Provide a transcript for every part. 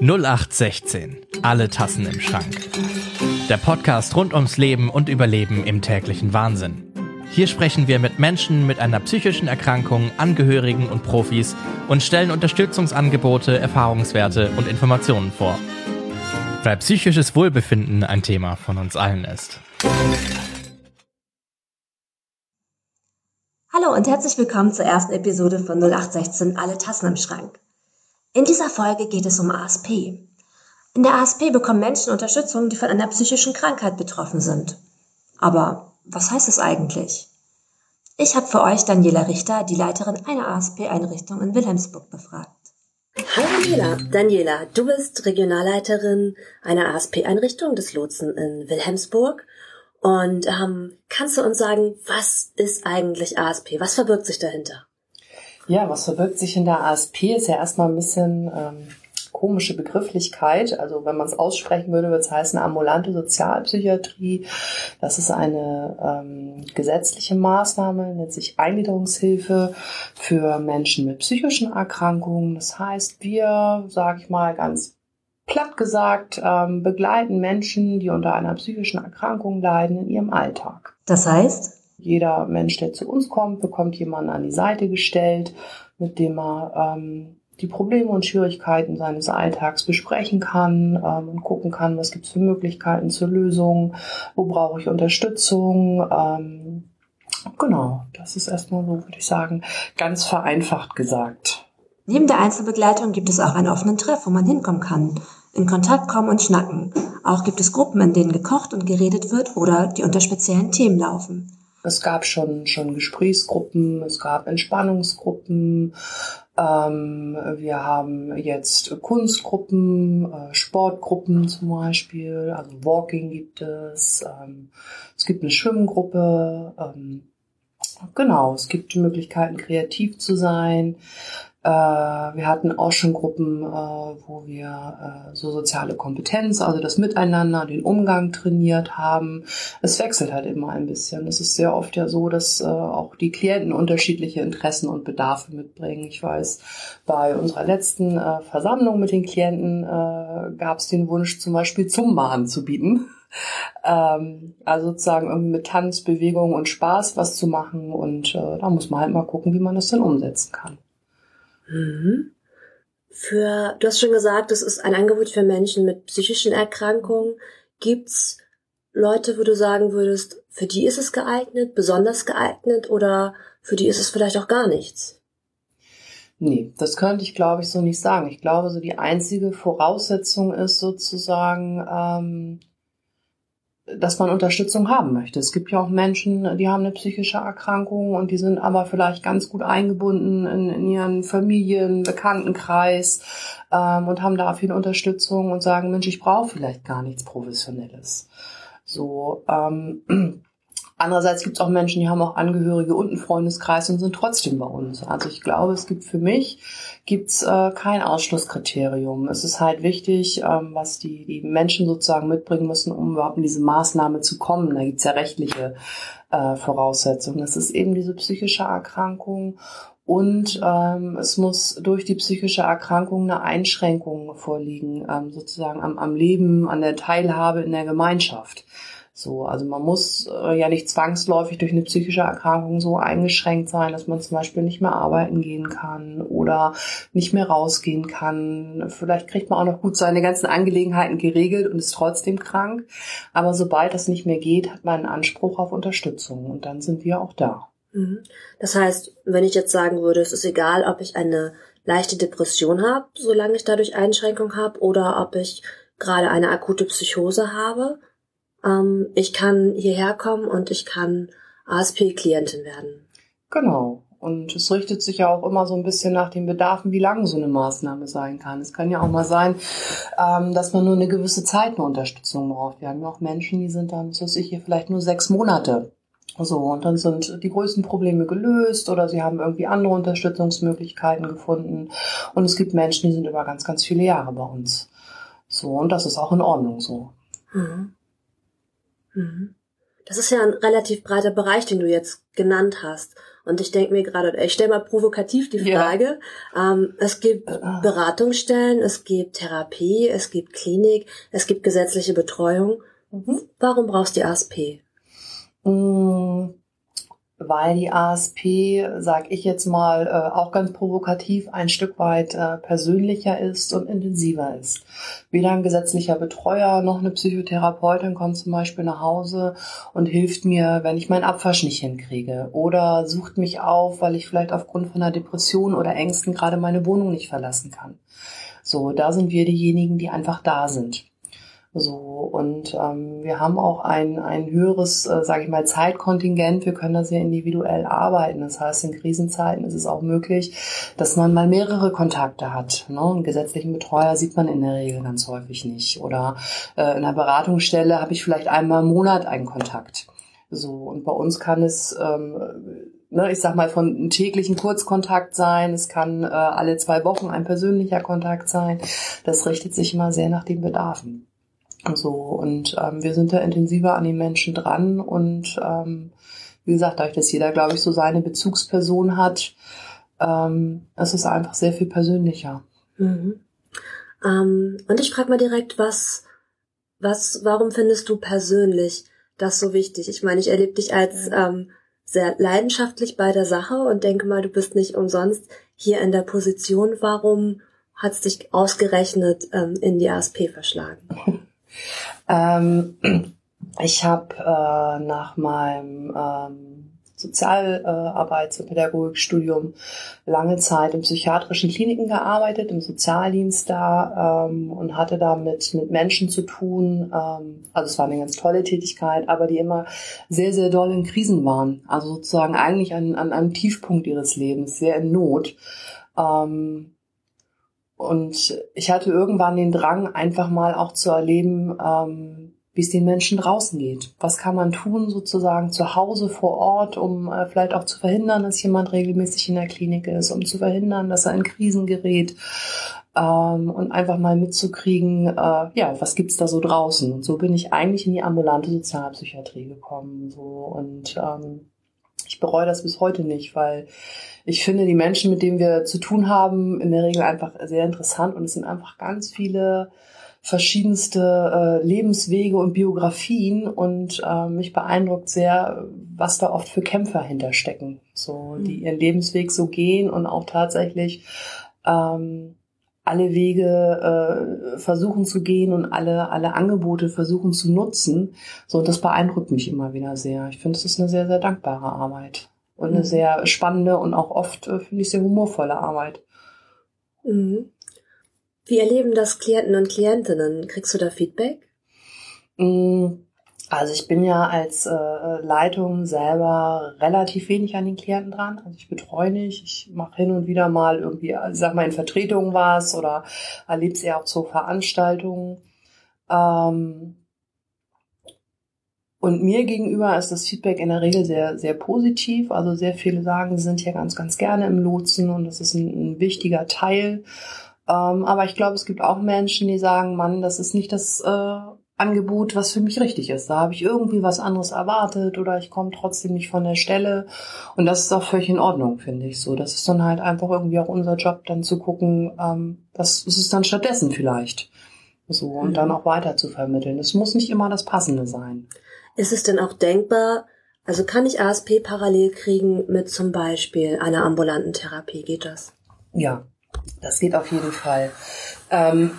0816. Alle Tassen im Schrank. Der Podcast rund ums Leben und Überleben im täglichen Wahnsinn. Hier sprechen wir mit Menschen mit einer psychischen Erkrankung, Angehörigen und Profis und stellen Unterstützungsangebote, Erfahrungswerte und Informationen vor. Weil psychisches Wohlbefinden ein Thema von uns allen ist. Hallo und herzlich willkommen zur ersten Episode von 0816 Alle Tassen im Schrank. In dieser Folge geht es um ASP. In der ASP bekommen Menschen Unterstützung, die von einer psychischen Krankheit betroffen sind. Aber was heißt es eigentlich? Ich habe für euch Daniela Richter, die Leiterin einer ASP-Einrichtung in Wilhelmsburg, befragt. Hallo Daniela. Daniela, du bist Regionalleiterin einer ASP-Einrichtung des Lotsen in Wilhelmsburg. Und ähm, kannst du uns sagen, was ist eigentlich ASP? Was verbirgt sich dahinter? Ja, was verbirgt sich in der ASP ist ja erstmal ein bisschen ähm, komische Begrifflichkeit. Also wenn man es aussprechen würde, würde es heißen ambulante Sozialpsychiatrie. Das ist eine ähm, gesetzliche Maßnahme, nennt sich Eingliederungshilfe für Menschen mit psychischen Erkrankungen. Das heißt, wir, sage ich mal ganz platt gesagt, ähm, begleiten Menschen, die unter einer psychischen Erkrankung leiden, in ihrem Alltag. Das heißt? Jeder Mensch, der zu uns kommt, bekommt jemanden an die Seite gestellt, mit dem er ähm, die Probleme und Schwierigkeiten seines Alltags besprechen kann ähm, und gucken kann, was gibt es für Möglichkeiten zur Lösung, wo brauche ich Unterstützung. Ähm, genau, das ist erstmal so, würde ich sagen, ganz vereinfacht gesagt. Neben der Einzelbegleitung gibt es auch einen offenen Treff, wo man hinkommen kann, in Kontakt kommen und schnacken. Auch gibt es Gruppen, in denen gekocht und geredet wird oder die unter speziellen Themen laufen. Es gab schon, schon Gesprächsgruppen, es gab Entspannungsgruppen, ähm, wir haben jetzt Kunstgruppen, äh, Sportgruppen zum Beispiel, also Walking gibt es, ähm, es gibt eine Schwimmgruppe, ähm, genau, es gibt Möglichkeiten, kreativ zu sein. Äh, wir hatten auch schon Gruppen, äh, wo wir äh, so soziale Kompetenz, also das Miteinander, den Umgang trainiert haben. Es wechselt halt immer ein bisschen. Es ist sehr oft ja so, dass auch die Klienten unterschiedliche Interessen und Bedarfe mitbringen. Ich weiß, bei unserer letzten Versammlung mit den Klienten gab es den Wunsch, zum Beispiel Zumba anzubieten. Ähm, also sozusagen irgendwie mit Tanz, Bewegung und Spaß was zu machen. Und da muss man halt mal gucken, wie man das dann umsetzen kann. Mhm. Für, du hast schon gesagt, es ist ein Angebot für Menschen mit psychischen Erkrankungen. Gibt's Leute, wo du sagen würdest, für die ist es geeignet, besonders geeignet oder für die ist es vielleicht auch gar nichts? Nee, das könnte ich, glaube ich, so nicht sagen. Ich glaube, so die einzige Voraussetzung ist sozusagen, ähm, dass man Unterstützung haben möchte. Es gibt ja auch Menschen, die haben eine psychische Erkrankung und die sind aber vielleicht ganz gut eingebunden in, in ihren Familien, Bekanntenkreis ähm, und haben da viel Unterstützung und sagen, Mensch, ich brauche vielleicht gar nichts Professionelles. So, ähm, Andererseits gibt es auch Menschen, die haben auch Angehörige und einen Freundeskreis und sind trotzdem bei uns. Also ich glaube, es gibt für mich gibt's äh, kein Ausschlusskriterium. Es ist halt wichtig, ähm, was die, die Menschen sozusagen mitbringen müssen, um überhaupt in diese Maßnahme zu kommen. Da gibt's ja rechtliche äh, Voraussetzungen. Es ist eben diese psychische Erkrankung und ähm, es muss durch die psychische Erkrankung eine Einschränkung vorliegen, ähm, sozusagen am, am Leben, an der Teilhabe in der Gemeinschaft. So, also man muss äh, ja nicht zwangsläufig durch eine psychische Erkrankung so eingeschränkt sein, dass man zum Beispiel nicht mehr arbeiten gehen kann oder nicht mehr rausgehen kann. Vielleicht kriegt man auch noch gut seine ganzen Angelegenheiten geregelt und ist trotzdem krank. Aber sobald das nicht mehr geht, hat man einen Anspruch auf Unterstützung und dann sind wir auch da. Mhm. Das heißt, wenn ich jetzt sagen würde, es ist egal, ob ich eine leichte Depression habe, solange ich dadurch Einschränkung habe, oder ob ich gerade eine akute Psychose habe, ähm, ich kann hierher kommen und ich kann ASP-Klientin werden. Genau. Und es richtet sich ja auch immer so ein bisschen nach den Bedarfen, wie lang so eine Maßnahme sein kann. Es kann ja auch mal sein, ähm, dass man nur eine gewisse Zeit eine Unterstützung braucht. Wir haben ja auch Menschen, die sind dann, so ich hier vielleicht nur sechs Monate. So, und dann sind die größten Probleme gelöst oder sie haben irgendwie andere Unterstützungsmöglichkeiten gefunden. Und es gibt Menschen, die sind über ganz, ganz viele Jahre bei uns. So, und das ist auch in Ordnung so. Mhm. Mhm. Das ist ja ein relativ breiter Bereich, den du jetzt genannt hast. Und ich denke mir gerade, ich stelle mal provokativ die Frage, ja. ähm, es gibt ah. Beratungsstellen, es gibt Therapie, es gibt Klinik, es gibt gesetzliche Betreuung. Mhm. Warum brauchst du die ASP? Mmh weil die ASP, sag ich jetzt mal, äh, auch ganz provokativ ein Stück weit äh, persönlicher ist und intensiver ist. Weder ein gesetzlicher Betreuer noch eine Psychotherapeutin kommt zum Beispiel nach Hause und hilft mir, wenn ich meinen Abwasch nicht hinkriege oder sucht mich auf, weil ich vielleicht aufgrund von einer Depression oder Ängsten gerade meine Wohnung nicht verlassen kann. So, da sind wir diejenigen, die einfach da sind. So, und ähm, wir haben auch ein, ein höheres, äh, sage ich mal, Zeitkontingent. Wir können da sehr individuell arbeiten. Das heißt, in Krisenzeiten ist es auch möglich, dass man mal mehrere Kontakte hat. Ne? Einen gesetzlichen Betreuer sieht man in der Regel ganz häufig nicht. Oder äh, in einer Beratungsstelle habe ich vielleicht einmal im Monat einen Kontakt. So, und bei uns kann es ähm, ne, ich sag mal, von täglichen Kurzkontakt sein. Es kann äh, alle zwei Wochen ein persönlicher Kontakt sein. Das richtet sich immer sehr nach den Bedarfen. So, und ähm, wir sind da intensiver an den Menschen dran und ähm, wie gesagt, dadurch, dass jeder, glaube ich, so seine Bezugsperson hat, ähm, es ist einfach sehr viel persönlicher. Mhm. Ähm, und ich frage mal direkt, was, was, warum findest du persönlich das so wichtig? Ich meine, ich erlebe dich als ähm, sehr leidenschaftlich bei der Sache und denke mal, du bist nicht umsonst hier in der Position. Warum hat es dich ausgerechnet ähm, in die ASP verschlagen? Ähm, ich habe äh, nach meinem ähm, Sozialarbeits- und Pädagogikstudium lange Zeit in psychiatrischen Kliniken gearbeitet, im Sozialdienst da ähm, und hatte da mit, mit Menschen zu tun. Ähm, also es war eine ganz tolle Tätigkeit, aber die immer sehr, sehr doll in Krisen waren. Also sozusagen eigentlich an, an einem Tiefpunkt ihres Lebens, sehr in Not. Ähm, und ich hatte irgendwann den Drang, einfach mal auch zu erleben, ähm, wie es den Menschen draußen geht. Was kann man tun, sozusagen zu Hause vor Ort, um äh, vielleicht auch zu verhindern, dass jemand regelmäßig in der Klinik ist, um zu verhindern, dass er in Krisen gerät. Ähm, und einfach mal mitzukriegen, äh, ja, was gibt's da so draußen? Und so bin ich eigentlich in die ambulante Sozialpsychiatrie gekommen. So und ähm, ich bereue das bis heute nicht, weil ich finde, die Menschen, mit denen wir zu tun haben, in der Regel einfach sehr interessant und es sind einfach ganz viele verschiedenste äh, Lebenswege und Biografien und äh, mich beeindruckt sehr, was da oft für Kämpfer hinterstecken, so die mhm. ihren Lebensweg so gehen und auch tatsächlich ähm, alle Wege äh, versuchen zu gehen und alle, alle Angebote versuchen zu nutzen. So, das beeindruckt mich immer wieder sehr. Ich finde, es ist eine sehr, sehr dankbare Arbeit und eine mhm. sehr spannende und auch oft, äh, finde ich, sehr humorvolle Arbeit. Mhm. Wie erleben das Klienten und Klientinnen? Kriegst du da Feedback? Mhm. Also ich bin ja als äh, Leitung selber relativ wenig an den Klienten dran. Also ich betreue nicht. Ich mache hin und wieder mal irgendwie, also sag mal, in Vertretungen was oder erlebe es eher auch zu Veranstaltungen. Ähm, und mir gegenüber ist das Feedback in der Regel sehr, sehr positiv. Also sehr viele sagen, sie sind hier ganz, ganz gerne im Lotsen und das ist ein, ein wichtiger Teil. Ähm, aber ich glaube, es gibt auch Menschen, die sagen, Mann, das ist nicht das äh, Angebot, was für mich richtig ist. Da habe ich irgendwie was anderes erwartet oder ich komme trotzdem nicht von der Stelle. Und das ist auch völlig in Ordnung, finde ich so. Das ist dann halt einfach irgendwie auch unser Job, dann zu gucken, ähm, was ist es dann stattdessen vielleicht. So, und mhm. dann auch weiter zu vermitteln. Es muss nicht immer das Passende sein. Ist es denn auch denkbar, also kann ich ASP parallel kriegen mit zum Beispiel einer ambulanten Therapie? Geht das? Ja, das geht auf jeden Fall. Ähm,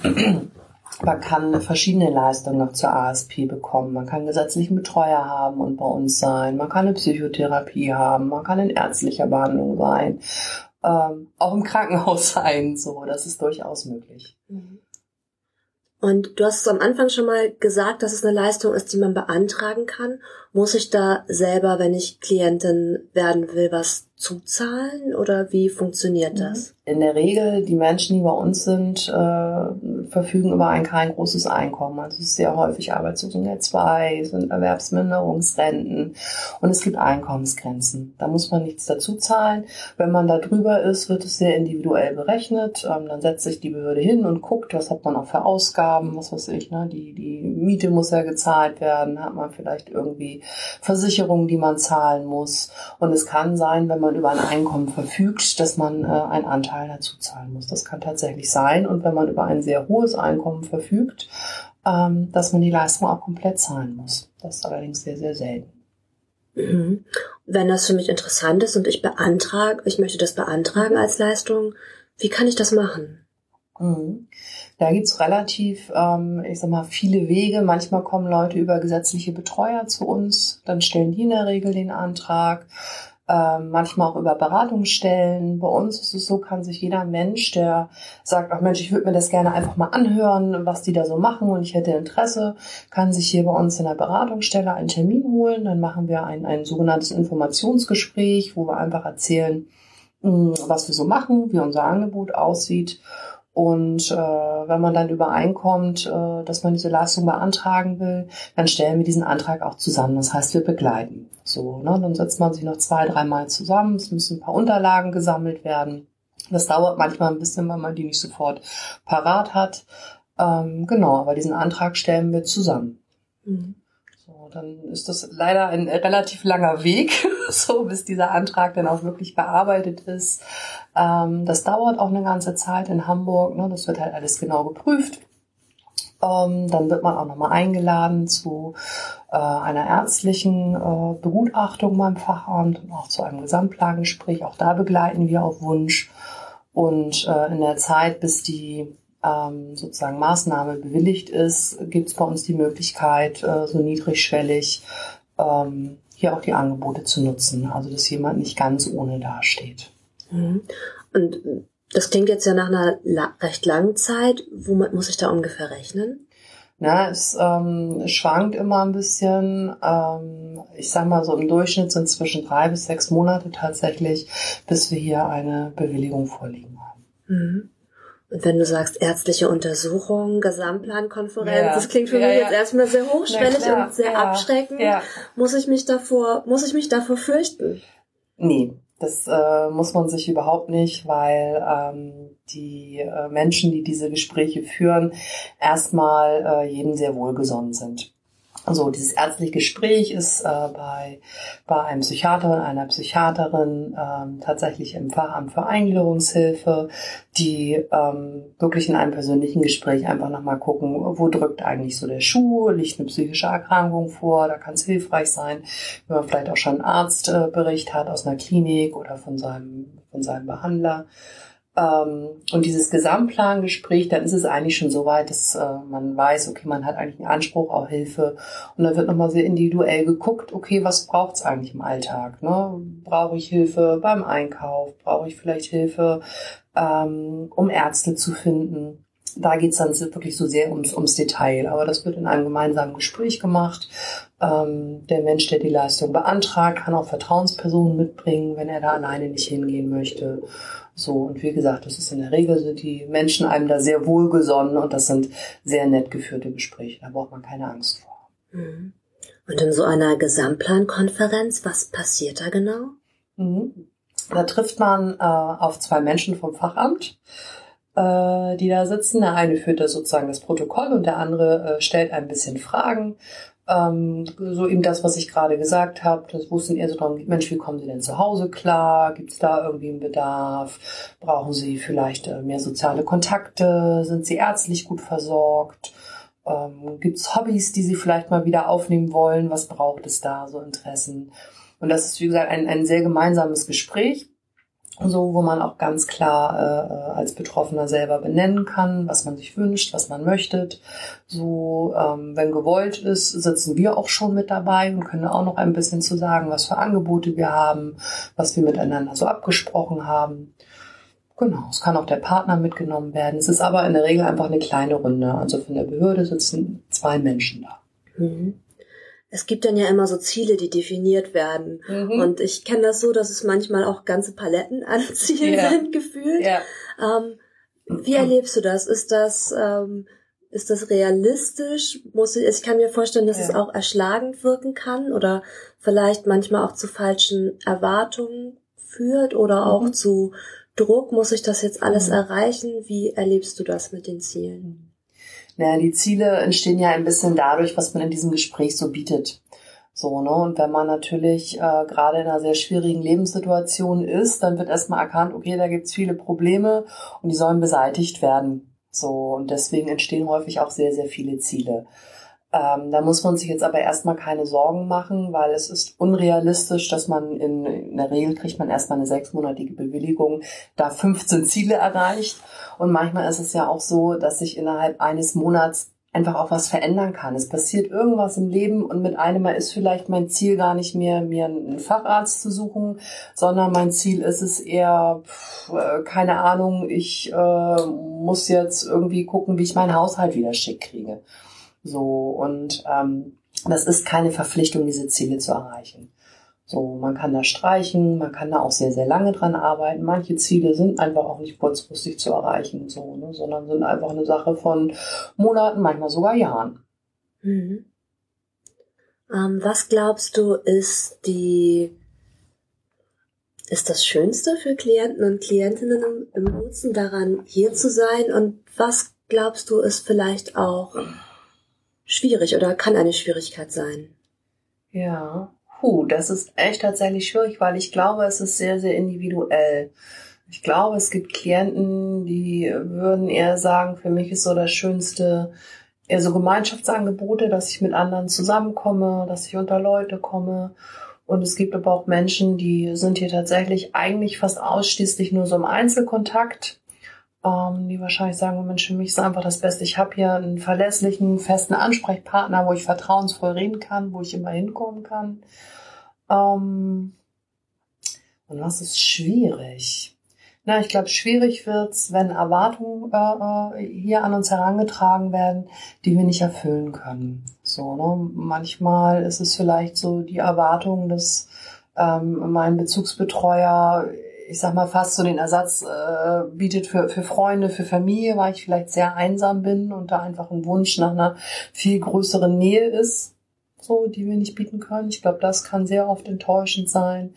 Man kann verschiedene Leistungen noch zur ASP bekommen. Man kann gesetzlichen Betreuer haben und bei uns sein. Man kann eine Psychotherapie haben. Man kann in ärztlicher Behandlung sein. Ähm, auch im Krankenhaus sein. So, das ist durchaus möglich. Mhm. Und du hast es am Anfang schon mal gesagt, dass es eine Leistung ist, die man beantragen kann. Muss ich da selber, wenn ich Klientin werden will, was zuzahlen oder wie funktioniert mhm. das? In der Regel, die Menschen, die bei uns sind, äh, verfügen über ein kein großes Einkommen. Also es ist sehr häufig Arbeitslosengeld 2, es sind Erwerbsminderungsrenten und es gibt Einkommensgrenzen. Da muss man nichts dazu zahlen. Wenn man da drüber ist, wird es sehr individuell berechnet. Ähm, dann setzt sich die Behörde hin und guckt, was hat man auch für Ausgaben, was weiß ich, ne? die, die Miete muss ja gezahlt werden, hat man vielleicht irgendwie Versicherungen, die man zahlen muss. Und es kann sein, wenn man man über ein Einkommen verfügt, dass man äh, einen Anteil dazu zahlen muss. Das kann tatsächlich sein. Und wenn man über ein sehr hohes Einkommen verfügt, ähm, dass man die Leistung auch komplett zahlen muss. Das ist allerdings sehr, sehr selten. Mhm. Wenn das für mich interessant ist und ich beantrage, ich möchte das beantragen als Leistung, wie kann ich das machen? Mhm. Da gibt's relativ, ähm, ich sag mal, viele Wege. Manchmal kommen Leute über gesetzliche Betreuer zu uns, dann stellen die in der Regel den Antrag. Ähm, manchmal auch über Beratungsstellen. Bei uns ist es so, kann sich jeder Mensch, der sagt, ach Mensch, ich würde mir das gerne einfach mal anhören, was die da so machen und ich hätte Interesse, kann sich hier bei uns in der Beratungsstelle einen Termin holen. Dann machen wir ein, ein sogenanntes Informationsgespräch, wo wir einfach erzählen, hm, was wir so machen, wie unser Angebot aussieht und äh, wenn man dann übereinkommt, äh, dass man diese Leistung beantragen will, dann stellen wir diesen Antrag auch zusammen. Das heißt, wir begleiten. So, ne? Dann setzt man sich noch zwei, dreimal zusammen. Es müssen ein paar Unterlagen gesammelt werden. Das dauert manchmal ein bisschen, weil man die nicht sofort parat hat. Ähm, genau, aber diesen Antrag stellen wir zusammen. Mhm dann ist das leider ein relativ langer Weg, so bis dieser Antrag dann auch wirklich bearbeitet ist. Ähm, das dauert auch eine ganze Zeit in Hamburg. Ne? Das wird halt alles genau geprüft. Ähm, dann wird man auch nochmal eingeladen zu äh, einer ärztlichen äh, Begutachtung beim Fachamt und auch zu einem Gesamtplangespräch. Auch da begleiten wir auf Wunsch. Und äh, in der Zeit, bis die ähm, sozusagen Maßnahme bewilligt ist, gibt es bei uns die Möglichkeit, äh, so niedrigschwellig ähm, hier auch die Angebote zu nutzen. Also dass jemand nicht ganz ohne dasteht. Mhm. Und das klingt jetzt ja nach einer la recht langen Zeit. Womit muss ich da ungefähr rechnen? Na, es ähm, schwankt immer ein bisschen. Ähm, ich sag mal so im Durchschnitt sind zwischen drei bis sechs Monate tatsächlich, bis wir hier eine Bewilligung vorliegen haben. Mhm. Und wenn du sagst ärztliche Untersuchung, Gesamtplankonferenz, ja. das klingt für ja, mich ja. jetzt erstmal sehr hochschwellig und sehr abschreckend. Muss ich mich davor, muss ich mich davor fürchten? Nee, das äh, muss man sich überhaupt nicht, weil ähm, die äh, Menschen, die diese Gespräche führen, erstmal äh, jedem sehr wohlgesonnen sind. Also dieses ärztliche Gespräch ist äh, bei, bei einem Psychiater und einer Psychiaterin ähm, tatsächlich im Fachamt für Eingliederungshilfe, die ähm, wirklich in einem persönlichen Gespräch einfach nochmal gucken, wo drückt eigentlich so der Schuh, liegt eine psychische Erkrankung vor, da kann es hilfreich sein, wenn man vielleicht auch schon einen Arztbericht hat aus einer Klinik oder von seinem, von seinem Behandler. Ähm, und dieses Gesamtplangespräch, dann ist es eigentlich schon so weit, dass äh, man weiß, okay, man hat eigentlich einen Anspruch auf Hilfe. Und dann wird nochmal sehr individuell geguckt, okay, was braucht es eigentlich im Alltag? Ne? Brauche ich Hilfe beim Einkauf? Brauche ich vielleicht Hilfe, ähm, um Ärzte zu finden? Da geht's dann wirklich so sehr ums, ums Detail. Aber das wird in einem gemeinsamen Gespräch gemacht. Ähm, der Mensch, der die Leistung beantragt, kann auch Vertrauenspersonen mitbringen, wenn er da alleine nicht hingehen möchte. So, und wie gesagt, das ist in der Regel sind die Menschen einem da sehr wohlgesonnen und das sind sehr nett geführte Gespräche. Da braucht man keine Angst vor. Mhm. Und in so einer Gesamtplankonferenz, was passiert da genau? Mhm. Da trifft man äh, auf zwei Menschen vom Fachamt, äh, die da sitzen. Der eine führt da sozusagen das Protokoll und der andere äh, stellt ein bisschen Fragen ähm, so eben das, was ich gerade gesagt habe, das wussten eher so dran, Mensch, wie kommen Sie denn zu Hause klar? Gibt es da irgendwie einen Bedarf? Brauchen Sie vielleicht äh, mehr soziale Kontakte? Sind Sie ärztlich gut versorgt? Ähm, Gibt es Hobbys, die Sie vielleicht mal wieder aufnehmen wollen? Was braucht es da, so Interessen? Und das ist, wie gesagt, ein, ein sehr gemeinsames Gespräch so wo man auch ganz klar äh, als Betroffener selber benennen kann, was man sich wünscht, was man möchte. So, ähm, wenn gewollt ist, sitzen wir auch schon mit dabei und können auch noch ein bisschen zu sagen, was für Angebote wir haben, was wir miteinander so abgesprochen haben. Genau, es kann auch der Partner mitgenommen werden. Es ist aber in der Regel einfach eine kleine Runde. Also von der Behörde sitzen zwei Menschen da. Mhm es gibt dann ja immer so Ziele, die definiert werden. Mhm. Und ich kenne das so, dass es manchmal auch ganze Paletten an Zielen ja. sind, gefühlt. Ja. Ähm, wie erlebst du das? Ist das, ähm, ist das realistisch? Muss ich, ich kann mir vorstellen, dass ja. es auch erschlagend wirken kann oder vielleicht manchmal auch zu falschen Erwartungen führt oder auch mhm. zu Druck. Muss ich das jetzt alles mhm. erreichen? Wie erlebst du das mit den Zielen? Naja, die Ziele entstehen ja ein bisschen dadurch, was man in diesem Gespräch so bietet. So, ne? Und wenn man natürlich äh, gerade in einer sehr schwierigen Lebenssituation ist, dann wird erstmal erkannt, okay, da gibt's viele Probleme und die sollen beseitigt werden. So, und deswegen entstehen häufig auch sehr, sehr viele Ziele. Ähm, da muss man sich jetzt aber erstmal keine Sorgen machen, weil es ist unrealistisch, dass man in, in der Regel kriegt man erstmal eine sechsmonatige Bewilligung, da 15 Ziele erreicht. Und manchmal ist es ja auch so, dass sich innerhalb eines Monats einfach auch was verändern kann. Es passiert irgendwas im Leben und mit einem Mal ist vielleicht mein Ziel gar nicht mehr, mir einen Facharzt zu suchen, sondern mein Ziel ist es eher, äh, keine Ahnung, ich äh, muss jetzt irgendwie gucken, wie ich meinen Haushalt wieder schick kriege. So, und ähm, das ist keine Verpflichtung, diese Ziele zu erreichen. So, man kann da streichen, man kann da auch sehr, sehr lange dran arbeiten. Manche Ziele sind einfach auch nicht kurzfristig zu erreichen, so, ne, sondern sind einfach eine Sache von Monaten, manchmal sogar Jahren. Mhm. Ähm, was glaubst du, ist die, ist das Schönste für Klienten und Klientinnen im, im Nutzen daran, hier zu sein? Und was glaubst du, ist vielleicht auch schwierig oder kann eine Schwierigkeit sein? Ja, Puh, das ist echt tatsächlich schwierig, weil ich glaube, es ist sehr, sehr individuell. Ich glaube, es gibt Klienten, die würden eher sagen, für mich ist so das Schönste eher so Gemeinschaftsangebote, dass ich mit anderen zusammenkomme, dass ich unter Leute komme. Und es gibt aber auch Menschen, die sind hier tatsächlich eigentlich fast ausschließlich nur so im Einzelkontakt ähm, die wahrscheinlich sagen, Mensch, für mich ist einfach das Beste. Ich habe hier einen verlässlichen, festen Ansprechpartner, wo ich vertrauensvoll reden kann, wo ich immer hinkommen kann. Ähm, und was ist schwierig? Na, ich glaube, schwierig wird's, wenn Erwartungen äh, äh, hier an uns herangetragen werden, die wir nicht erfüllen können. So, ne? Manchmal ist es vielleicht so die Erwartung, dass ähm, mein Bezugsbetreuer ich sag mal, fast so den Ersatz äh, bietet für, für Freunde, für Familie, weil ich vielleicht sehr einsam bin und da einfach ein Wunsch nach einer viel größeren Nähe ist, so, die wir nicht bieten können. Ich glaube, das kann sehr oft enttäuschend sein.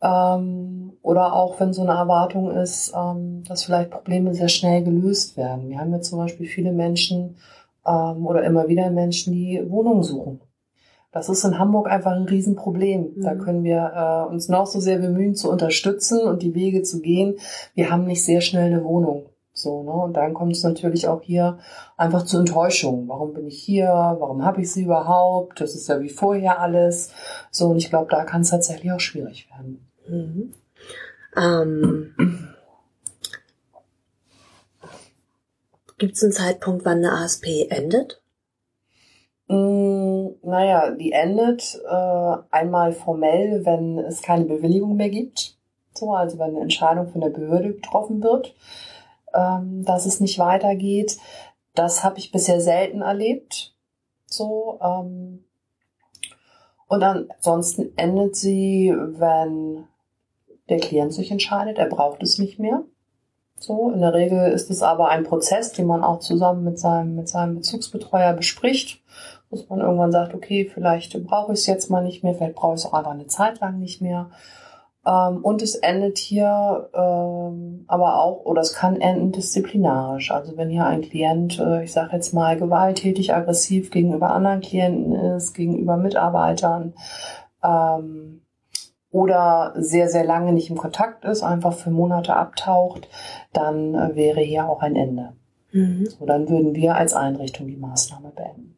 Ähm, oder auch wenn so eine Erwartung ist, ähm, dass vielleicht Probleme sehr schnell gelöst werden. Wir haben ja zum Beispiel viele Menschen ähm, oder immer wieder Menschen, die Wohnungen suchen das ist in Hamburg einfach ein Riesenproblem. Mhm. Da können wir äh, uns noch so sehr bemühen zu unterstützen und die Wege zu gehen. Wir haben nicht sehr schnell eine Wohnung. So, ne? Und dann kommt es natürlich auch hier einfach zu Enttäuschung. Warum bin ich hier? Warum habe ich sie überhaupt? Das ist ja wie vorher alles. So, und ich glaube, da kann es tatsächlich auch schwierig werden. Mhm. Ähm, Gibt es einen Zeitpunkt, wann eine ASP endet? Mm, naja, die endet äh, einmal formell, wenn es keine Bewilligung mehr gibt. So, also wenn eine Entscheidung von der Behörde getroffen wird, ähm, dass es nicht weitergeht. Das habe ich bisher selten erlebt. So, ähm, und ansonsten endet sie, wenn der Klient sich entscheidet, er braucht es nicht mehr. So, in der Regel ist es aber ein Prozess, den man auch zusammen mit seinem, mit seinem Bezugsbetreuer bespricht dass man irgendwann sagt, okay, vielleicht brauche ich es jetzt mal nicht mehr, vielleicht brauche ich es auch einfach eine Zeit lang nicht mehr. Ähm, und es endet hier ähm, aber auch, oder es kann enden disziplinarisch. Also wenn hier ein Klient, äh, ich sage jetzt mal, gewalttätig, aggressiv gegenüber anderen Klienten ist, gegenüber Mitarbeitern, ähm, oder sehr, sehr lange nicht im Kontakt ist, einfach für Monate abtaucht, dann äh, wäre hier auch ein Ende. Mhm. So, dann würden wir als Einrichtung die Maßnahme beenden.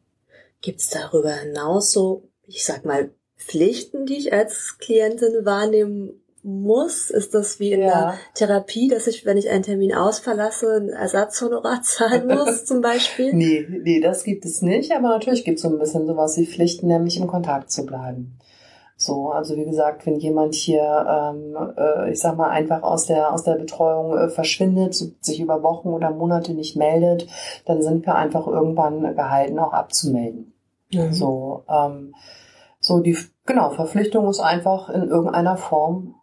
Gibt es darüber hinaus so, ich sag mal, Pflichten, die ich als Klientin wahrnehmen muss? Ist das wie in ja. der Therapie, dass ich, wenn ich einen Termin ausverlasse, ein Ersatzhonorar zahlen muss, zum Beispiel? Nee, nee, das gibt es nicht. Aber natürlich gibt es so ein bisschen sowas wie Pflichten, nämlich im Kontakt zu bleiben. So, also wie gesagt, wenn jemand hier, ähm, äh, ich sag mal, einfach aus der aus der Betreuung äh, verschwindet, sich über Wochen oder Monate nicht meldet, dann sind wir einfach irgendwann gehalten, auch abzumelden. Mhm. So, ähm, so die genau Verpflichtung ist einfach in irgendeiner Form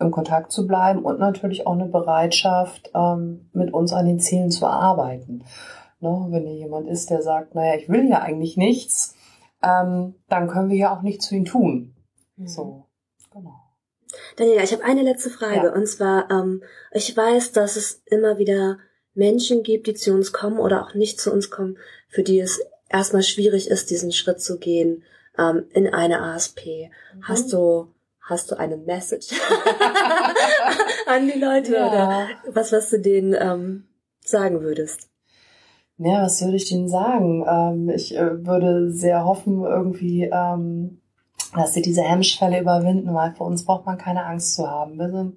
im Kontakt zu bleiben und natürlich auch eine Bereitschaft, ähm, mit uns an den Zielen zu arbeiten. Ne, wenn hier jemand ist, der sagt, naja, ich will ja eigentlich nichts, ähm, dann können wir ja auch nichts für ihn tun. Mhm. So, genau. Daniela, ich habe eine letzte Frage. Ja. Und zwar, ähm, ich weiß, dass es immer wieder Menschen gibt, die zu uns kommen oder auch nicht zu uns kommen, für die es erstmal schwierig ist, diesen Schritt zu gehen, ähm, in eine ASP. Mhm. Hast du hast du eine Message an die Leute ja. oder was, was du denen ähm, sagen würdest? Ja, was würde ich denen sagen? Ähm, ich äh, würde sehr hoffen, irgendwie, ähm, dass sie diese Hemmschwelle überwinden, weil für uns braucht man keine Angst zu haben. Wir sind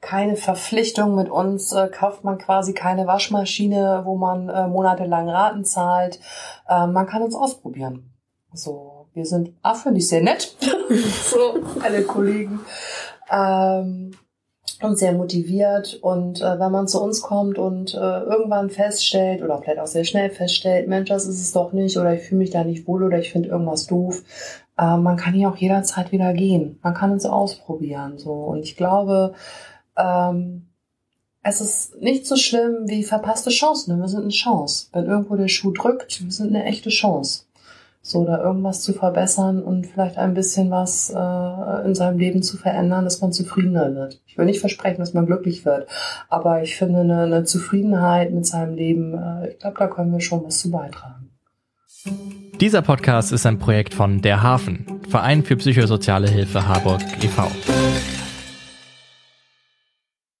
keine Verpflichtung mit uns, äh, kauft man quasi keine Waschmaschine, wo man äh, monatelang Raten zahlt. Äh, man kann uns ausprobieren. So, wir sind, ah, finde ich sehr nett. so, alle Kollegen. Ähm, und sehr motiviert. Und äh, wenn man zu uns kommt und äh, irgendwann feststellt oder vielleicht auch sehr schnell feststellt, Mensch, das ist es doch nicht oder ich fühle mich da nicht wohl oder ich finde irgendwas doof, äh, man kann hier auch jederzeit wieder gehen. Man kann es ausprobieren. So. Und ich glaube, ähm, es ist nicht so schlimm wie verpasste Chancen. Wir sind eine Chance. Wenn irgendwo der Schuh drückt, wir sind eine echte Chance so da irgendwas zu verbessern und vielleicht ein bisschen was äh, in seinem Leben zu verändern, dass man zufriedener wird. Ich will nicht versprechen, dass man glücklich wird, aber ich finde eine, eine Zufriedenheit mit seinem Leben, äh, ich glaube, da können wir schon was zu beitragen. Dieser Podcast ist ein Projekt von Der Hafen, Verein für psychosoziale Hilfe Harburg e.V.